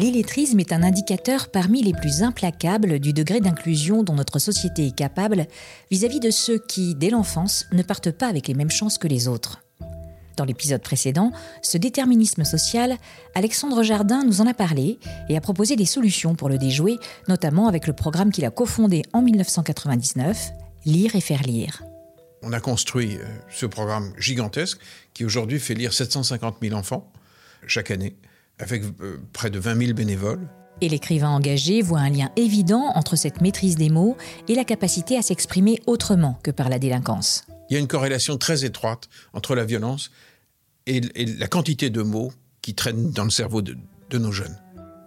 l'illettrisme est un indicateur parmi les plus implacables du degré d'inclusion dont notre société est capable vis-à-vis de ceux qui, dès l'enfance, ne partent pas avec les mêmes chances que les autres. Dans l'épisode précédent, ce déterminisme social, Alexandre Jardin nous en a parlé et a proposé des solutions pour le déjouer, notamment avec le programme qu'il a cofondé en 1999, Lire et faire lire. On a construit euh, ce programme gigantesque qui aujourd'hui fait lire 750 000 enfants chaque année, avec euh, près de 20 000 bénévoles. Et l'écrivain engagé voit un lien évident entre cette maîtrise des mots et la capacité à s'exprimer autrement que par la délinquance. Il y a une corrélation très étroite entre la violence et, la quantité de mots qui traînent dans le cerveau de nos jeunes.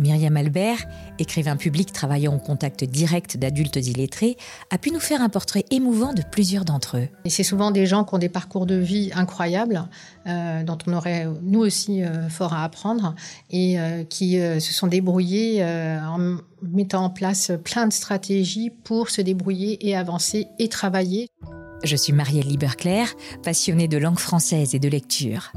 Myriam Albert, écrivain public travaillant au contact direct d'adultes illettrés, a pu nous faire un portrait émouvant de plusieurs d'entre eux. Et c'est souvent des gens qui ont des parcours de vie incroyables, euh, dont on aurait nous aussi euh, fort à apprendre, et euh, qui se sont débrouillés en mettant en place plein de stratégies pour se débrouiller et avancer et travailler. Je suis Marielle Liberclair, passionnée de langue française et de lecture.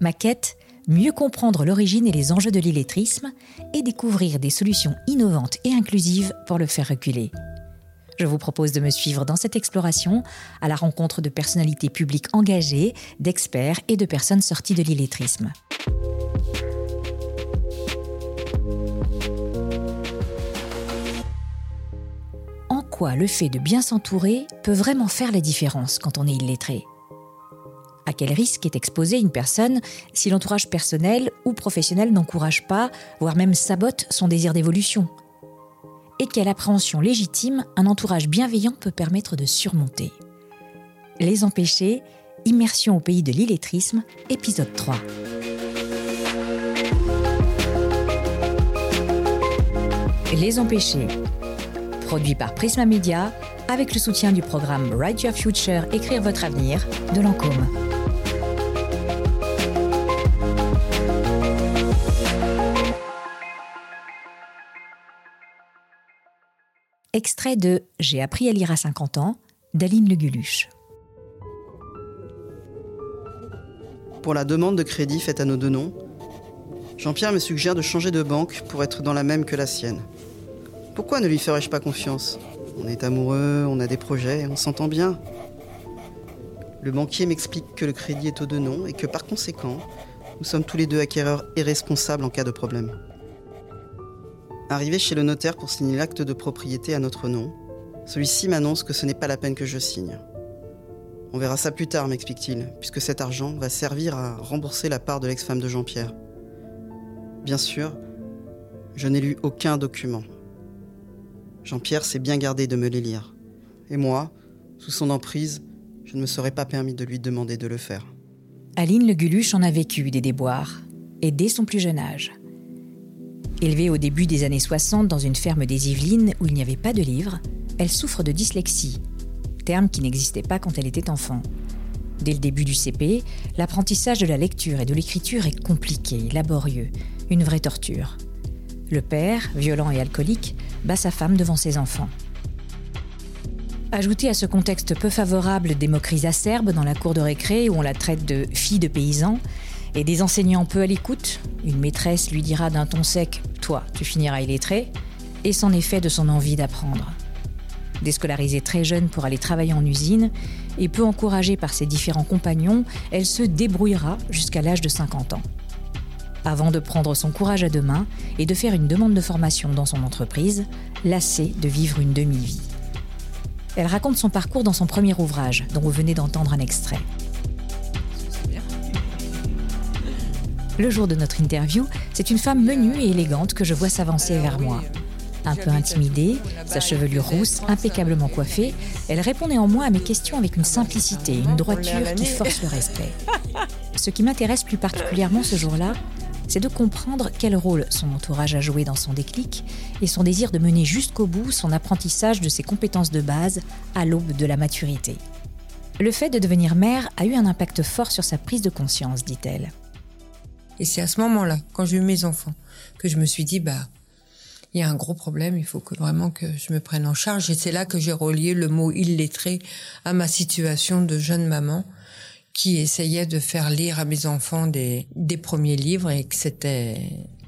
Ma quête mieux comprendre l'origine et les enjeux de l'illettrisme et découvrir des solutions innovantes et inclusives pour le faire reculer. Je vous propose de me suivre dans cette exploration à la rencontre de personnalités publiques engagées, d'experts et de personnes sorties de l'illettrisme. En quoi le fait de bien s'entourer peut vraiment faire la différence quand on est illettré? À quel risque est exposée une personne si l'entourage personnel ou professionnel n'encourage pas, voire même sabote son désir d'évolution? Et quelle appréhension légitime un entourage bienveillant peut permettre de surmonter? Les empêcher, immersion au pays de l'illettrisme, épisode 3. Les empêcher. Produit par Prisma Media avec le soutien du programme Write Your Future, écrire votre avenir de Lancôme. Extrait de J'ai appris à lire à 50 ans d'Aline Le Guluche. Pour la demande de crédit faite à nos deux noms, Jean-Pierre me suggère de changer de banque pour être dans la même que la sienne. Pourquoi ne lui ferais-je pas confiance? On est amoureux, on a des projets, on s'entend bien. Le banquier m'explique que le crédit est aux deux noms et que par conséquent, nous sommes tous les deux acquéreurs et responsables en cas de problème. Arrivé chez le notaire pour signer l'acte de propriété à notre nom, celui-ci m'annonce que ce n'est pas la peine que je signe. On verra ça plus tard, m'explique-t-il, puisque cet argent va servir à rembourser la part de l'ex-femme de Jean-Pierre. Bien sûr, je n'ai lu aucun document. Jean-Pierre s'est bien gardé de me les lire. Et moi, sous son emprise, je ne me serais pas permis de lui demander de le faire. Aline Le Guluche en a vécu des déboires, et dès son plus jeune âge. Élevée au début des années 60 dans une ferme des Yvelines où il n'y avait pas de livres, elle souffre de dyslexie, terme qui n'existait pas quand elle était enfant. Dès le début du CP, l'apprentissage de la lecture et de l'écriture est compliqué, laborieux, une vraie torture. Le père, violent et alcoolique, bat sa femme devant ses enfants. Ajouté à ce contexte peu favorable des moqueries acerbes dans la cour de récré où on la traite de fille de paysan, et des enseignants peu à l'écoute, une maîtresse lui dira d'un ton sec Toi, tu finiras illettré, et c'en est fait de son envie d'apprendre. Déscolarisée très jeune pour aller travailler en usine, et peu encouragée par ses différents compagnons, elle se débrouillera jusqu'à l'âge de 50 ans. Avant de prendre son courage à deux mains et de faire une demande de formation dans son entreprise, lassée de vivre une demi-vie. Elle raconte son parcours dans son premier ouvrage, dont vous venez d'entendre un extrait. Le jour de notre interview, c'est une femme menue et élégante que je vois s'avancer vers moi. Un peu intimidée, sa chevelure rousse impeccablement coiffée, elle répond néanmoins à mes questions avec une simplicité, une droiture qui force le respect. Ce qui m'intéresse plus particulièrement ce jour-là, c'est de comprendre quel rôle son entourage a joué dans son déclic et son désir de mener jusqu'au bout son apprentissage de ses compétences de base à l'aube de la maturité. Le fait de devenir mère a eu un impact fort sur sa prise de conscience, dit-elle. Et c'est à ce moment-là, quand j'ai eu mes enfants, que je me suis dit, bah, il y a un gros problème, il faut que vraiment que je me prenne en charge. Et c'est là que j'ai relié le mot illettré à ma situation de jeune maman qui essayait de faire lire à mes enfants des, des premiers livres et que c'était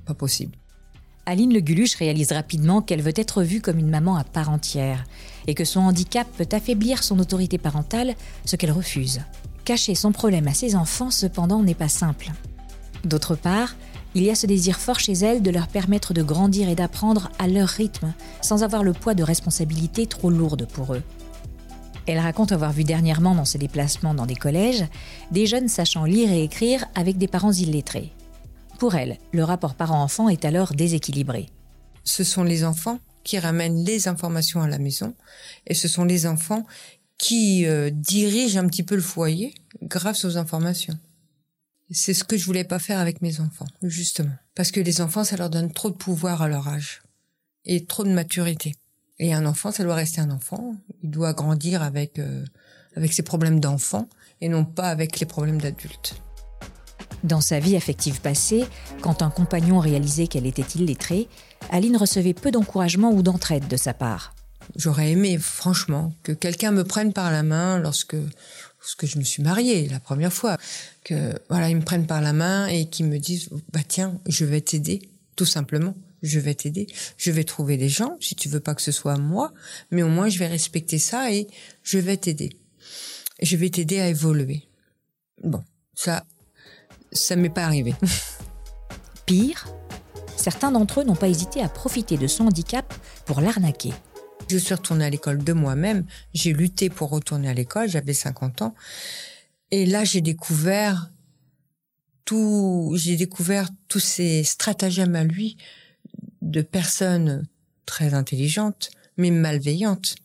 pas possible. Aline Le Guluche réalise rapidement qu'elle veut être vue comme une maman à part entière et que son handicap peut affaiblir son autorité parentale, ce qu'elle refuse. Cacher son problème à ses enfants, cependant, n'est pas simple. D'autre part, il y a ce désir fort chez elle de leur permettre de grandir et d'apprendre à leur rythme, sans avoir le poids de responsabilités trop lourdes pour eux. Elle raconte avoir vu dernièrement dans ses déplacements dans des collèges des jeunes sachant lire et écrire avec des parents illettrés. Pour elle, le rapport parent-enfant est alors déséquilibré. Ce sont les enfants qui ramènent les informations à la maison et ce sont les enfants qui euh, dirigent un petit peu le foyer grâce aux informations. C'est ce que je voulais pas faire avec mes enfants, justement. Parce que les enfants, ça leur donne trop de pouvoir à leur âge. Et trop de maturité. Et un enfant, ça doit rester un enfant. Il doit grandir avec, euh, avec ses problèmes d'enfant et non pas avec les problèmes d'adulte. Dans sa vie affective passée, quand un compagnon réalisait qu'elle était illettrée, Aline recevait peu d'encouragement ou d'entraide de sa part. J'aurais aimé, franchement, que quelqu'un me prenne par la main lorsque parce que je me suis mariée la première fois, que voilà, ils me prennent par la main et qu'ils me disent bah tiens, je vais t'aider, tout simplement. Je vais t'aider. Je vais trouver des gens, si tu veux pas que ce soit moi, mais au moins je vais respecter ça et je vais t'aider. Je vais t'aider à évoluer. Bon, ça, ça m'est pas arrivé. Pire, certains d'entre eux n'ont pas hésité à profiter de son handicap pour l'arnaquer. Je suis retournée à l'école de moi-même. J'ai lutté pour retourner à l'école. J'avais 50 ans. Et là, j'ai découvert tout, j'ai découvert tous ces stratagèmes à lui de personnes très intelligentes, mais malveillantes,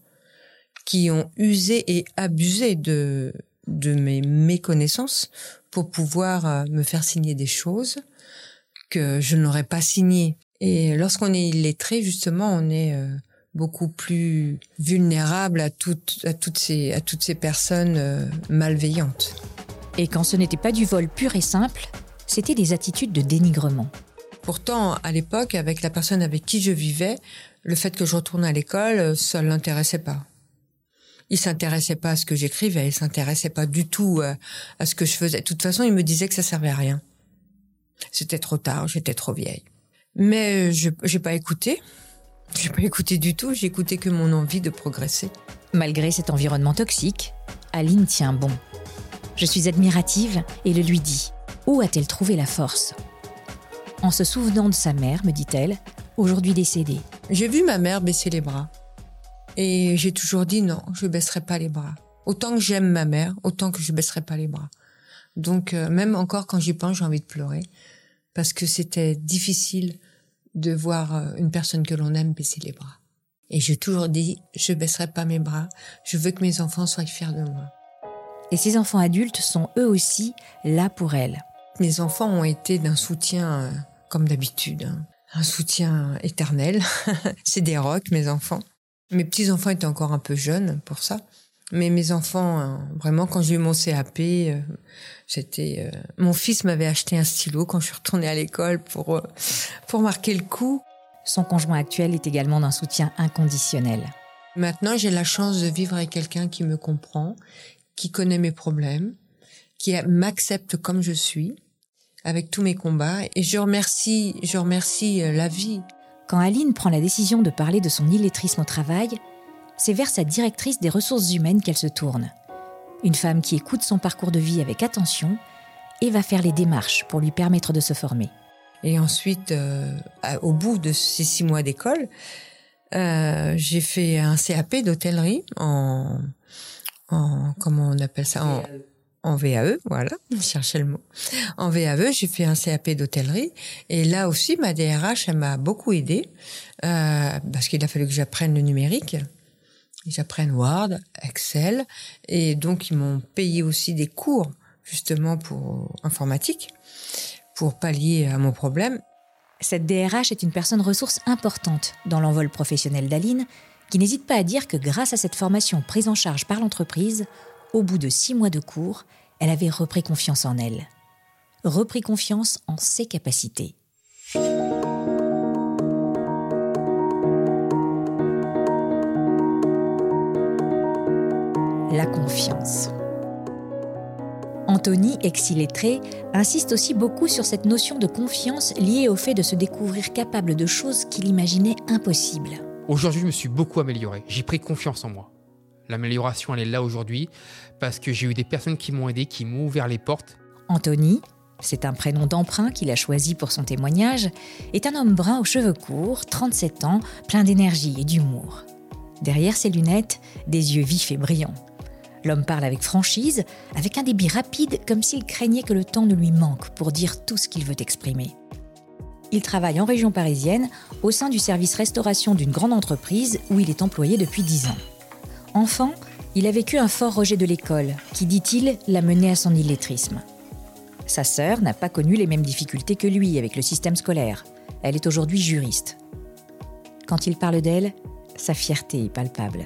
qui ont usé et abusé de, de mes méconnaissances pour pouvoir euh, me faire signer des choses que je n'aurais pas signées. Et lorsqu'on est illettré, justement, on est euh, beaucoup plus vulnérable à toutes, à toutes, ces, à toutes ces personnes euh, malveillantes. Et quand ce n'était pas du vol pur et simple, c'était des attitudes de dénigrement. Pourtant, à l'époque, avec la personne avec qui je vivais, le fait que je retourne à l'école, euh, ça ne l'intéressait pas. Il s'intéressait pas à ce que j'écrivais, il s'intéressait pas du tout euh, à ce que je faisais. De toute façon, il me disait que ça servait à rien. C'était trop tard, j'étais trop vieille. Mais je n'ai pas écouté. J'ai pas écouté du tout, j'ai écouté que mon envie de progresser. Malgré cet environnement toxique, Aline tient bon. Je suis admirative et le lui dis. Où a-t-elle trouvé la force? En se souvenant de sa mère, me dit-elle, aujourd'hui décédée. J'ai vu ma mère baisser les bras. Et j'ai toujours dit non, je baisserai pas les bras. Autant que j'aime ma mère, autant que je baisserai pas les bras. Donc euh, même encore quand j'y pense, j'ai envie de pleurer parce que c'était difficile de voir euh, une personne que l'on aime baisser les bras. Et j'ai toujours dit, je baisserai pas mes bras, je veux que mes enfants soient fiers de moi. Et ces enfants adultes sont eux aussi là pour elle. Mes enfants ont été d'un soutien, euh, comme d'habitude, hein. un soutien éternel. C'est des rocs, mes enfants. Mes petits-enfants étaient encore un peu jeunes pour ça. Mais mes enfants, euh, vraiment, quand j'ai eu mon CAP, c'était euh, mon fils m'avait acheté un stylo quand je suis retournée à l'école pour euh, pour marquer le coup. Son conjoint actuel est également d'un soutien inconditionnel. Maintenant, j'ai la chance de vivre avec quelqu'un qui me comprend, qui connaît mes problèmes, qui m'accepte comme je suis, avec tous mes combats. Et je remercie, je remercie euh, la vie. Quand Aline prend la décision de parler de son illettrisme au travail, c'est vers sa directrice des ressources humaines qu'elle se tourne. Une femme qui écoute son parcours de vie avec attention et va faire les démarches pour lui permettre de se former. Et ensuite, euh, au bout de ces six mois d'école, euh, j'ai fait un CAP d'hôtellerie en, en, comment on appelle ça, en, en VAE, voilà, je cherchais le mot. En VAE, j'ai fait un CAP d'hôtellerie et là aussi, ma DRH, elle m'a beaucoup aidée euh, parce qu'il a fallu que j'apprenne le numérique j'apprenne Word, Excel, et donc ils m'ont payé aussi des cours justement pour informatique, pour pallier à mon problème. Cette DRH est une personne ressource importante dans l'envol professionnel d'Aline, qui n'hésite pas à dire que grâce à cette formation prise en charge par l'entreprise, au bout de six mois de cours, elle avait repris confiance en elle. Repris confiance en ses capacités. La confiance. Anthony, ex-illettré, insiste aussi beaucoup sur cette notion de confiance liée au fait de se découvrir capable de choses qu'il imaginait impossibles. Aujourd'hui, je me suis beaucoup amélioré. J'ai pris confiance en moi. L'amélioration, elle est là aujourd'hui parce que j'ai eu des personnes qui m'ont aidé, qui m'ont ouvert les portes. Anthony, c'est un prénom d'emprunt qu'il a choisi pour son témoignage, est un homme brun aux cheveux courts, 37 ans, plein d'énergie et d'humour. Derrière ses lunettes, des yeux vifs et brillants. L'homme parle avec franchise, avec un débit rapide, comme s'il craignait que le temps ne lui manque pour dire tout ce qu'il veut exprimer. Il travaille en région parisienne, au sein du service restauration d'une grande entreprise où il est employé depuis 10 ans. Enfant, il a vécu un fort rejet de l'école, qui, dit-il, l'a mené à son illettrisme. Sa sœur n'a pas connu les mêmes difficultés que lui avec le système scolaire. Elle est aujourd'hui juriste. Quand il parle d'elle, sa fierté est palpable.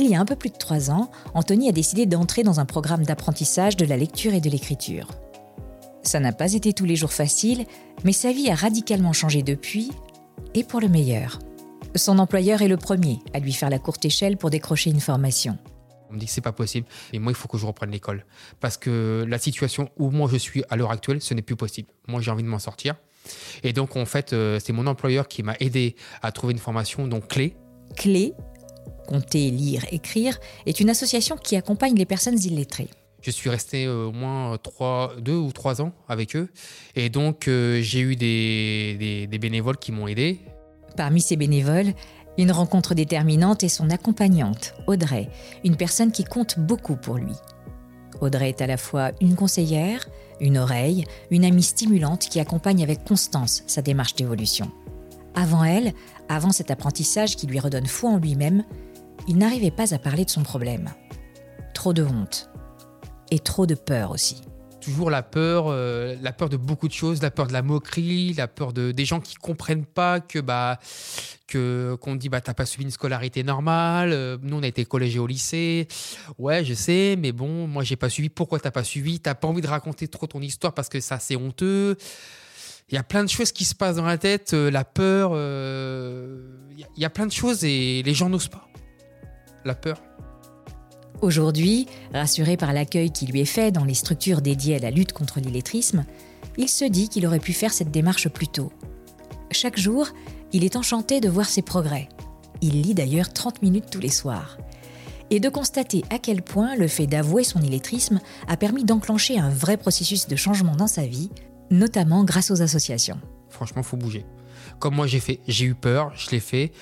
Il y a un peu plus de trois ans, Anthony a décidé d'entrer dans un programme d'apprentissage de la lecture et de l'écriture. Ça n'a pas été tous les jours facile, mais sa vie a radicalement changé depuis, et pour le meilleur. Son employeur est le premier à lui faire la courte échelle pour décrocher une formation. On me dit que c'est pas possible, et moi il faut que je reprenne l'école. Parce que la situation où moi je suis à l'heure actuelle, ce n'est plus possible. Moi j'ai envie de m'en sortir. Et donc en fait, euh, c'est mon employeur qui m'a aidé à trouver une formation donc clé. Clé Compter, lire, écrire est une association qui accompagne les personnes illettrées. Je suis resté euh, au moins trois, deux ou trois ans avec eux. Et donc, euh, j'ai eu des, des, bénévoles qui m'ont aidé. Parmi ces bénévoles, une rencontre déterminante est son accompagnante, Audrey, une personne qui compte beaucoup pour lui. Audrey est à la fois une conseillère, une oreille, une amie stimulante qui accompagne avec constance sa démarche d'évolution. Avant elle, avant cet apprentissage qui lui redonne foi en lui-même, il n'arrivait pas à parler de son problème. Trop de honte. Et trop de peur aussi. Toujours la peur, euh, la peur de beaucoup de choses, la peur de la moquerie, la peur de des gens qui comprennent pas que bah que qu'on dit bah t'as pas suivi une scolarité normale. Euh, nous on a été collégé au lycée. Ouais je sais, mais bon moi j'ai pas suivi. Pourquoi t'as pas suivi? T'as pas envie de raconter trop ton histoire parce que ça c'est honteux. Il y a plein de choses qui se passent dans la tête, euh, la peur. Il y, y a plein de choses et les gens n'osent pas la peur. Aujourd'hui, rassuré par l'accueil qui lui est fait dans les structures dédiées à la lutte contre l'illettrisme, il se dit qu'il aurait pu faire cette démarche plus tôt. Chaque jour, il est enchanté de voir ses progrès. Il lit d'ailleurs 30 minutes tous les soirs. Et de constater à quel point le fait d'avouer son illettrisme a permis d'enclencher un vrai processus de changement dans sa vie, notamment grâce aux associations. Franchement, faut bouger comme moi j'ai fait. J'ai eu peur, je l'ai fait.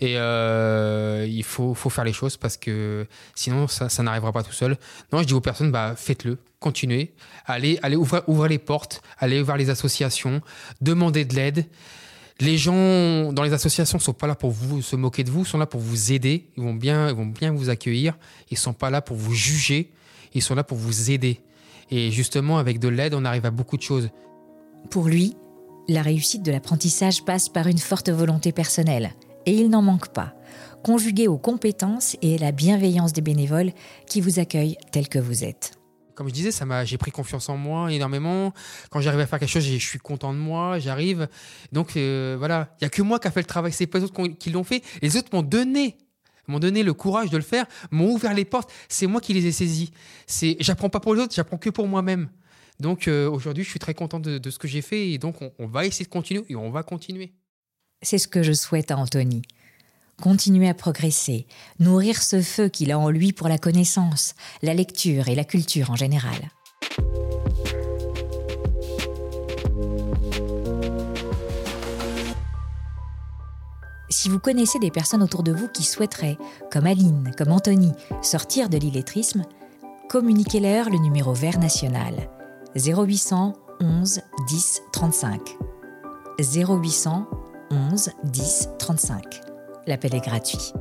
Et euh, il faut, faut, faire les choses parce que sinon, ça, n'arrivera pas tout seul. Non, je dis aux personnes, bah, faites-le, continuez. Allez, allez ouvrir, les portes, allez voir les associations, demandez de l'aide. Les gens dans les associations sont pas là pour vous se moquer de vous, sont là pour vous aider. Ils vont bien, ils vont bien vous accueillir. Ils sont pas là pour vous juger. Ils sont là pour vous aider. Et justement, avec de l'aide, on arrive à beaucoup de choses. Pour lui, la réussite de l'apprentissage passe par une forte volonté personnelle, et il n'en manque pas, conjuguée aux compétences et à la bienveillance des bénévoles qui vous accueillent tel que vous êtes. Comme je disais, ça m'a, j'ai pris confiance en moi énormément. Quand j'arrive à faire quelque chose, je suis content de moi, j'arrive. Donc euh, voilà, il y a que moi qui a fait le travail, c'est pas les autres qui l'ont fait. Les autres m'ont donné m'ont donné le courage de le faire, m'ont ouvert les portes. C'est moi qui les ai saisis. J'apprends pas pour les autres, j'apprends que pour moi-même. Donc euh, aujourd'hui, je suis très content de, ce que j'ai fait et donc on, va essayer de continuer et on va continuer. C'est ce que je souhaite à Anthony. Continuer à progresser, nourrir ce feu qu'il a en lui pour la connaissance, la lecture et la culture en général. Si vous connaissez des personnes autour de vous qui souhaiteraient, comme Aline, comme Anthony, sortir de l'illettrisme, communiquez-leur le numéro vert national 0800 11 10 35. 0800 11 10 35. L'appel est gratuit.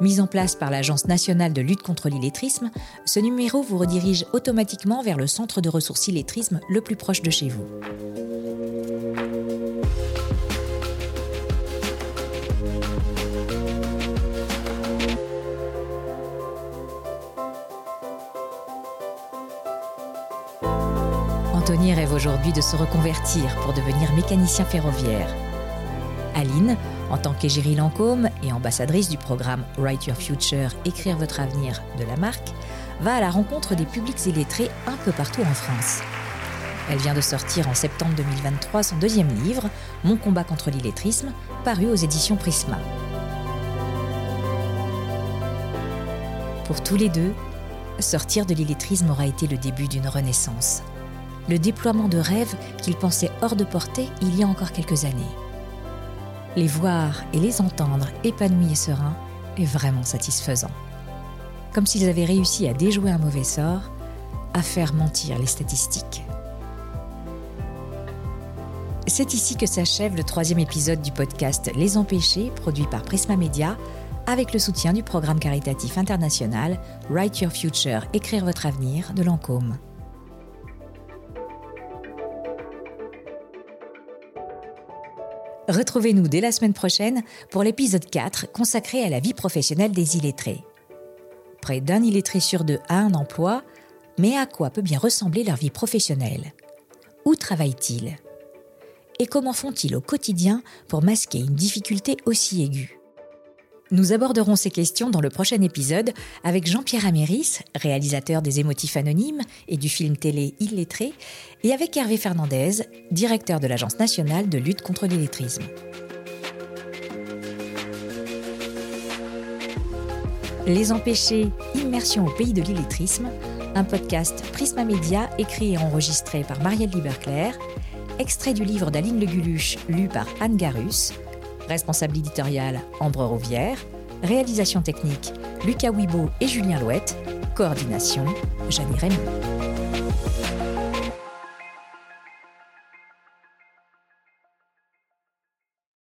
Mis en place par l'Agence nationale de lutte contre l'illettrisme, ce numéro vous redirige automatiquement vers le centre de ressources illettrisme le plus proche de chez vous. Anthony rêve aujourd'hui de se reconvertir pour devenir mécanicien ferroviaire. Aline, en tant qu'égérie Lancôme et ambassadrice du programme Write Your Future, écrire votre avenir de la marque, va à la rencontre des publics illettrés un peu partout en France. Elle vient de sortir en septembre 2023 son deuxième livre, Mon combat contre l'illettrisme, paru aux éditions Prisma. Pour tous les deux, sortir de l'illettrisme aura été le début d'une renaissance. Le déploiement de rêves qu'ils pensaient hors de portée il y a encore quelques années. Les voir et les entendre épanouis et sereins est vraiment satisfaisant. Comme s'ils avaient réussi à déjouer un mauvais sort, à faire mentir les statistiques. C'est ici que s'achève le troisième épisode du podcast Les Empêchés, produit par Prisma Media, avec le soutien du programme caritatif international Write Your Future, Écrire votre avenir de Lancôme. Retrouvez-nous dès la semaine prochaine pour l'épisode 4 consacré à la vie professionnelle des illettrés. Près d'un illettré sur deux a un emploi, mais à quoi peut bien ressembler leur vie professionnelle? Où travaillent-ils? Et comment font-ils au quotidien pour masquer une difficulté aussi aiguë? Nous aborderons ces questions dans le prochain épisode avec Jean-Pierre Améris, réalisateur des émotifs anonymes et du film télé Illettré, et avec Hervé Fernandez, directeur de l'Agence nationale de lutte contre l'illettrisme. Les empêcher, immersion au pays de l'illettrisme, un podcast Prisma Média écrit et enregistré par Marielle Liberclair, extrait du livre d'Aline Le Guluche lu par Anne Garus, Responsable éditorial Ambre Rouvière. Réalisation technique Lucas Wibo et Julien Louette. Coordination Jeanne Raymond.